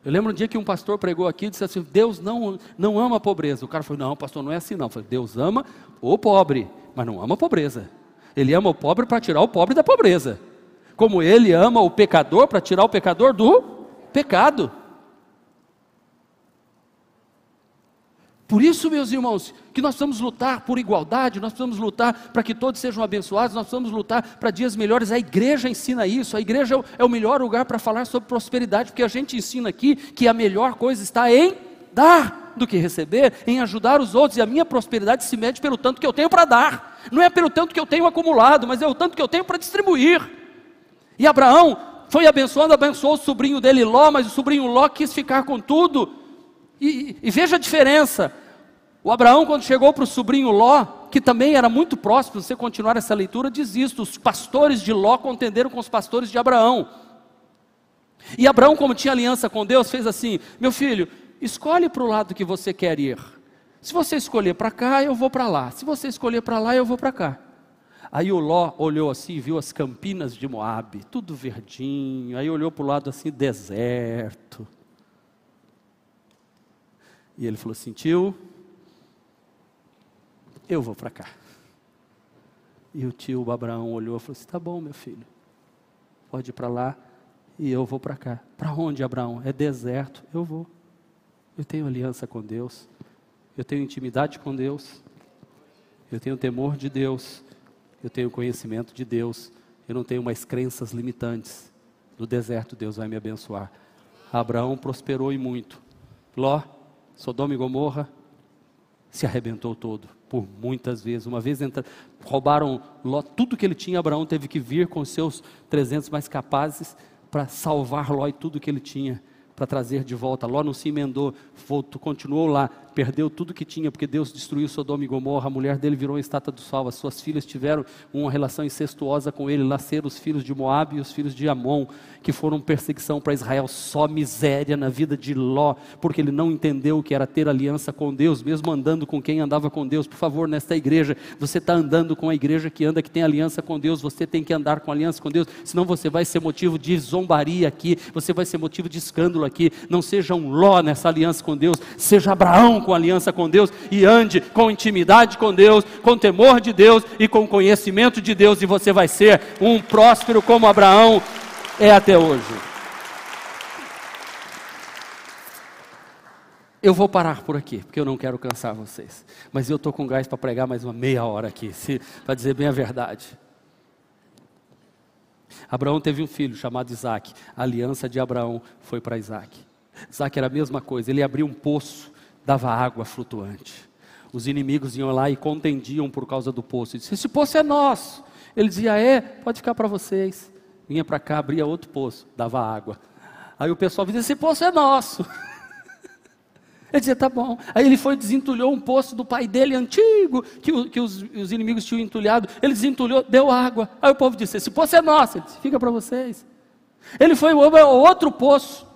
Speaker 2: Eu lembro um dia que um pastor pregou aqui e disse assim: Deus não, não ama a pobreza. O cara falou: Não, pastor, não é assim não. Falei, Deus ama o pobre, mas não ama a pobreza. Ele ama o pobre para tirar o pobre da pobreza. Como ele ama o pecador para tirar o pecador do pecado. Por isso, meus irmãos, que nós precisamos lutar por igualdade, nós precisamos lutar para que todos sejam abençoados, nós precisamos lutar para dias melhores. A igreja ensina isso, a igreja é é o melhor lugar para falar sobre prosperidade, porque a gente ensina aqui que a melhor coisa está em dar do que receber, em ajudar os outros, e a minha prosperidade se mede pelo tanto que eu tenho para dar, não é pelo tanto que eu tenho acumulado, mas é o tanto que eu tenho para distribuir. E Abraão foi abençoando, abençoou o sobrinho dele Ló, mas o sobrinho Ló quis ficar com tudo. E, e veja a diferença. O Abraão, quando chegou para o sobrinho Ló, que também era muito próximo, se você continuar essa leitura, diz isto: os pastores de Ló contenderam com os pastores de Abraão. E Abraão, como tinha aliança com Deus, fez assim: meu filho, escolhe para o lado que você quer ir. Se você escolher para cá, eu vou para lá. Se você escolher para lá, eu vou para cá. Aí o Ló olhou assim e viu as campinas de Moabe, tudo verdinho. Aí olhou para o lado assim, deserto. E ele falou assim: tio, eu vou para cá. E o tio Abraão olhou e falou assim: tá bom, meu filho, pode ir para lá e eu vou para cá. Para onde, Abraão? É deserto. Eu vou. Eu tenho aliança com Deus, eu tenho intimidade com Deus, eu tenho temor de Deus, eu tenho conhecimento de Deus, eu não tenho mais crenças limitantes. No deserto, Deus vai me abençoar. Abraão prosperou e muito. Ló Sodoma e Gomorra se arrebentou todo, por muitas vezes. Uma vez entra, roubaram Ló, tudo que ele tinha, Abraão teve que vir com seus 300 mais capazes para salvar Ló e tudo que ele tinha, para trazer de volta. Ló não se emendou, voltou, continuou lá, perdeu tudo que tinha, porque Deus destruiu Sodoma e Gomorra, a mulher dele virou uma estátua do sol, as suas filhas tiveram uma relação incestuosa com ele, nasceram os filhos de Moab e os filhos de Amon, que foram perseguição para Israel, só miséria na vida de Ló, porque ele não entendeu o que era ter aliança com Deus, mesmo andando com quem andava com Deus. Por favor, nesta igreja, você está andando com a igreja que anda, que tem aliança com Deus, você tem que andar com aliança com Deus, senão você vai ser motivo de zombaria aqui, você vai ser motivo de escândalo aqui. Não seja um Ló nessa aliança com Deus, seja Abraão com aliança com Deus e ande com intimidade com Deus, com temor de Deus e com conhecimento de Deus, e você vai ser um próspero como Abraão é até hoje. Eu vou parar por aqui, porque eu não quero cansar vocês. Mas eu estou com gás para pregar mais uma meia hora aqui, para dizer bem a verdade. Abraão teve um filho chamado Isaac. A aliança de Abraão foi para Isaac. Isaac era a mesma coisa, ele abriu um poço dava água flutuante. Os inimigos iam lá e contendiam por causa do poço. Ele disse: Esse poço é nosso. Ele dizia: É, pode ficar para vocês. Vinha para cá, abria outro poço, dava água. Aí o pessoal dizia: Esse poço é nosso. Ele dizia, tá bom. Aí ele foi e desentulhou um poço do pai dele antigo, que, o, que os, os, inimigos tinham entulhado. Ele desentulhou, deu água. Aí o povo disse: Esse poço é nosso. Ele disse: Fica para vocês. Ele foi outro poço.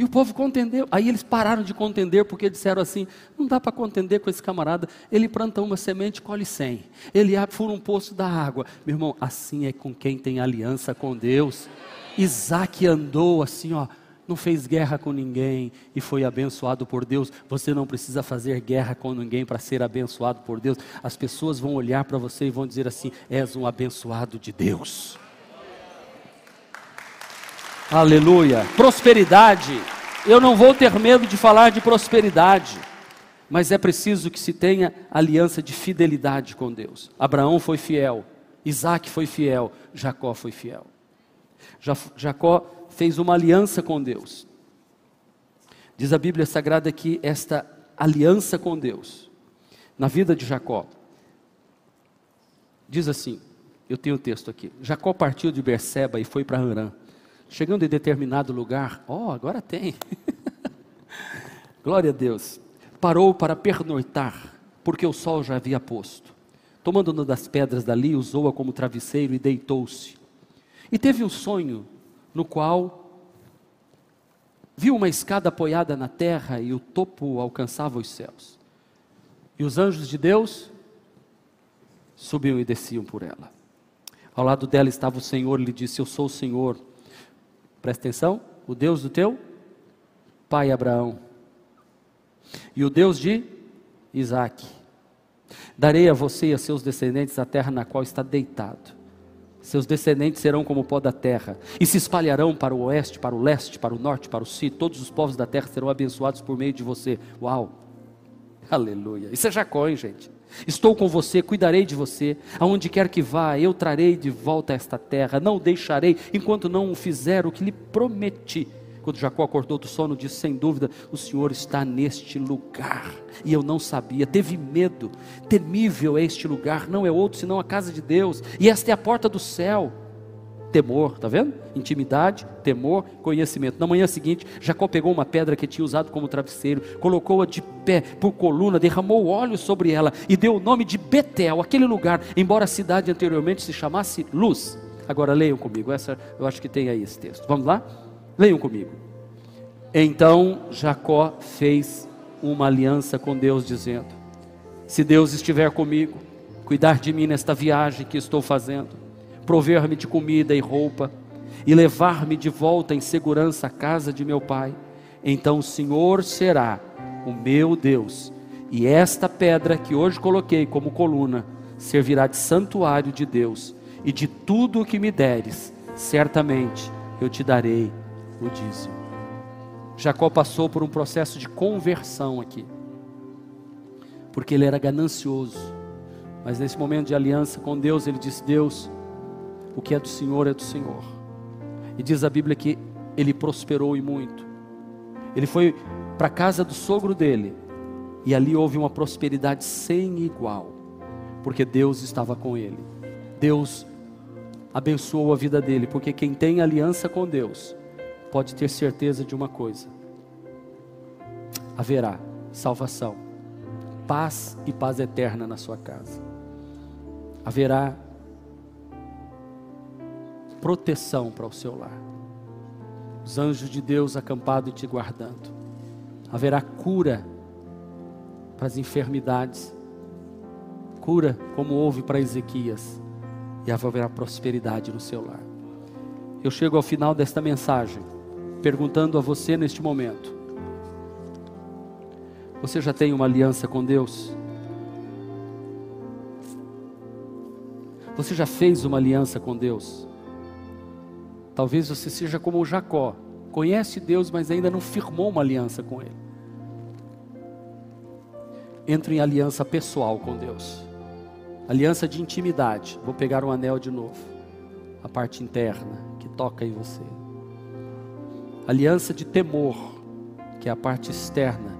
Speaker 2: E o povo contendeu. Aí eles pararam de contender porque disseram assim: não dá para contender com esse camarada. Ele planta uma semente, colhe cem. Ele fura um poço da água. Meu irmão, assim é com quem tem aliança com Deus. Isaac andou assim, ó. Não fez guerra com ninguém e foi abençoado por Deus. Você não precisa fazer guerra com ninguém para ser abençoado por Deus. As pessoas vão olhar para você e vão dizer assim: és um abençoado de Deus. Aleluia. Prosperidade. Eu não vou ter medo de falar de prosperidade, mas é preciso que se tenha aliança de fidelidade com Deus. Abraão foi fiel, Isaac foi fiel, Jacó foi fiel. Jacó fez uma aliança com Deus. Diz a Bíblia Sagrada que esta aliança com Deus, na vida de Jacó, diz assim: eu tenho o texto aqui. Jacó partiu de Berseba e foi para Harã. Chegando em determinado lugar, oh, agora tem. Glória a Deus. Parou para pernoitar, porque o sol já havia posto. Tomando uma das pedras dali, usou-a como travesseiro e deitou-se. E teve um sonho no qual viu uma escada apoiada na terra e o topo alcançava os céus. E os anjos de Deus subiam e desciam por ela. Ao lado dela estava o Senhor, lhe disse: Eu sou o Senhor. Presta atenção, o Deus do teu pai Abraão e o Deus de Isaac. Darei a você e a seus descendentes a terra na qual está deitado. Seus descendentes serão como o pó da terra, e se espalharão para o oeste, para o leste, para o norte, para o sul. Todos os povos da terra serão abençoados por meio de você. Uau! Aleluia! Isso é Jacó, hein, gente? Estou com você, cuidarei de você, aonde quer que vá, eu trarei de volta esta terra, não o deixarei enquanto não fizer o que lhe prometi. Quando Jacó acordou do sono, disse: Sem dúvida, o Senhor está neste lugar. E eu não sabia, teve medo. Temível é este lugar, não é outro senão a casa de Deus. E esta é a porta do céu. Temor, tá vendo? Intimidade, temor, conhecimento. Na manhã seguinte, Jacó pegou uma pedra que tinha usado como travesseiro, colocou-a de pé por coluna, derramou óleo sobre ela e deu o nome de Betel, aquele lugar, embora a cidade anteriormente se chamasse Luz. Agora leiam comigo, essa eu acho que tem aí esse texto. Vamos lá? Leiam comigo. Então Jacó fez uma aliança com Deus, dizendo: Se Deus estiver comigo, cuidar de mim nesta viagem que estou fazendo, prover-me de comida e roupa, e levar-me de volta em segurança à casa de meu pai, então o Senhor será o meu Deus, e esta pedra que hoje coloquei como coluna servirá de santuário de Deus, e de tudo o que me deres, certamente eu te darei o dízimo. Jacó passou por um processo de conversão aqui, porque ele era ganancioso, mas nesse momento de aliança com Deus, ele disse: Deus, o que é do Senhor é do Senhor. E diz a Bíblia que ele prosperou e muito. Ele foi para a casa do sogro dele, e ali houve uma prosperidade sem igual, porque Deus estava com ele. Deus abençoou a vida dele, porque quem tem aliança com Deus, pode ter certeza de uma coisa: haverá salvação, paz e paz eterna na sua casa. Haverá proteção para o seu lar. Os anjos de Deus acampados e te guardando. Haverá cura para as enfermidades. Cura como houve para Ezequias. E haverá prosperidade no seu lar. Eu chego ao final desta mensagem perguntando a você neste momento: Você já tem uma aliança com Deus? Você já fez uma aliança com Deus? Talvez você seja como Jacó, conhece Deus, mas ainda não firmou uma aliança com Ele. Entre em aliança pessoal com Deus, aliança de intimidade. Vou pegar um anel de novo, a parte interna que toca em você aliança de temor, que é a parte externa,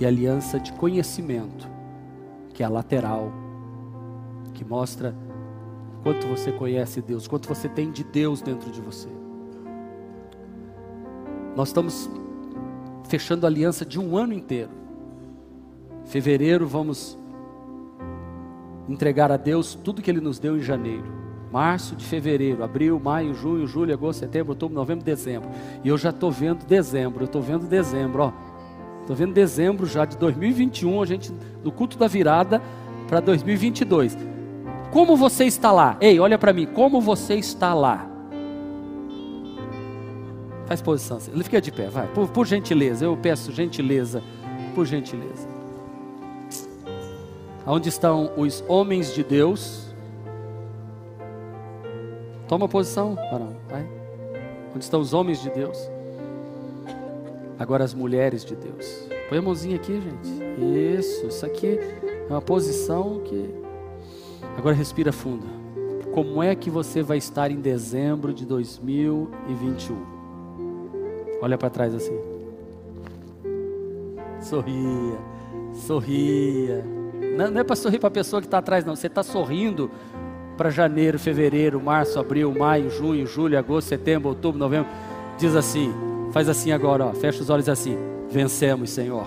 Speaker 2: e aliança de conhecimento, que é a lateral, que mostra quanto você conhece Deus, quanto você tem de Deus dentro de você. Nós estamos fechando a aliança de um ano inteiro. Fevereiro vamos entregar a Deus tudo que Ele nos deu em janeiro março, de fevereiro, abril, maio, junho, julho, agosto, setembro, outubro, novembro, dezembro. E eu já estou vendo dezembro, eu estou vendo dezembro, ó. Estou vendo dezembro já de 2021, a gente do culto da virada para 2022. Como você está lá? Ei, olha para mim, como você está lá? Faz posição, ele fica de pé, vai, por, por gentileza, eu peço gentileza, por gentileza. Onde estão os homens de Deus? Toma posição. Vai. Onde estão os homens de Deus? Agora as mulheres de Deus. Põe a mãozinha aqui, gente. Isso, isso aqui é uma posição que. Agora respira fundo. Como é que você vai estar em dezembro de 2021? Olha para trás assim. Sorria, sorria. Não, não é para sorrir para a pessoa que está atrás, não. Você está sorrindo para janeiro, fevereiro, março, abril, maio, junho, julho, agosto, setembro, outubro, novembro. Diz assim, faz assim agora, ó, fecha os olhos assim. Vencemos, Senhor.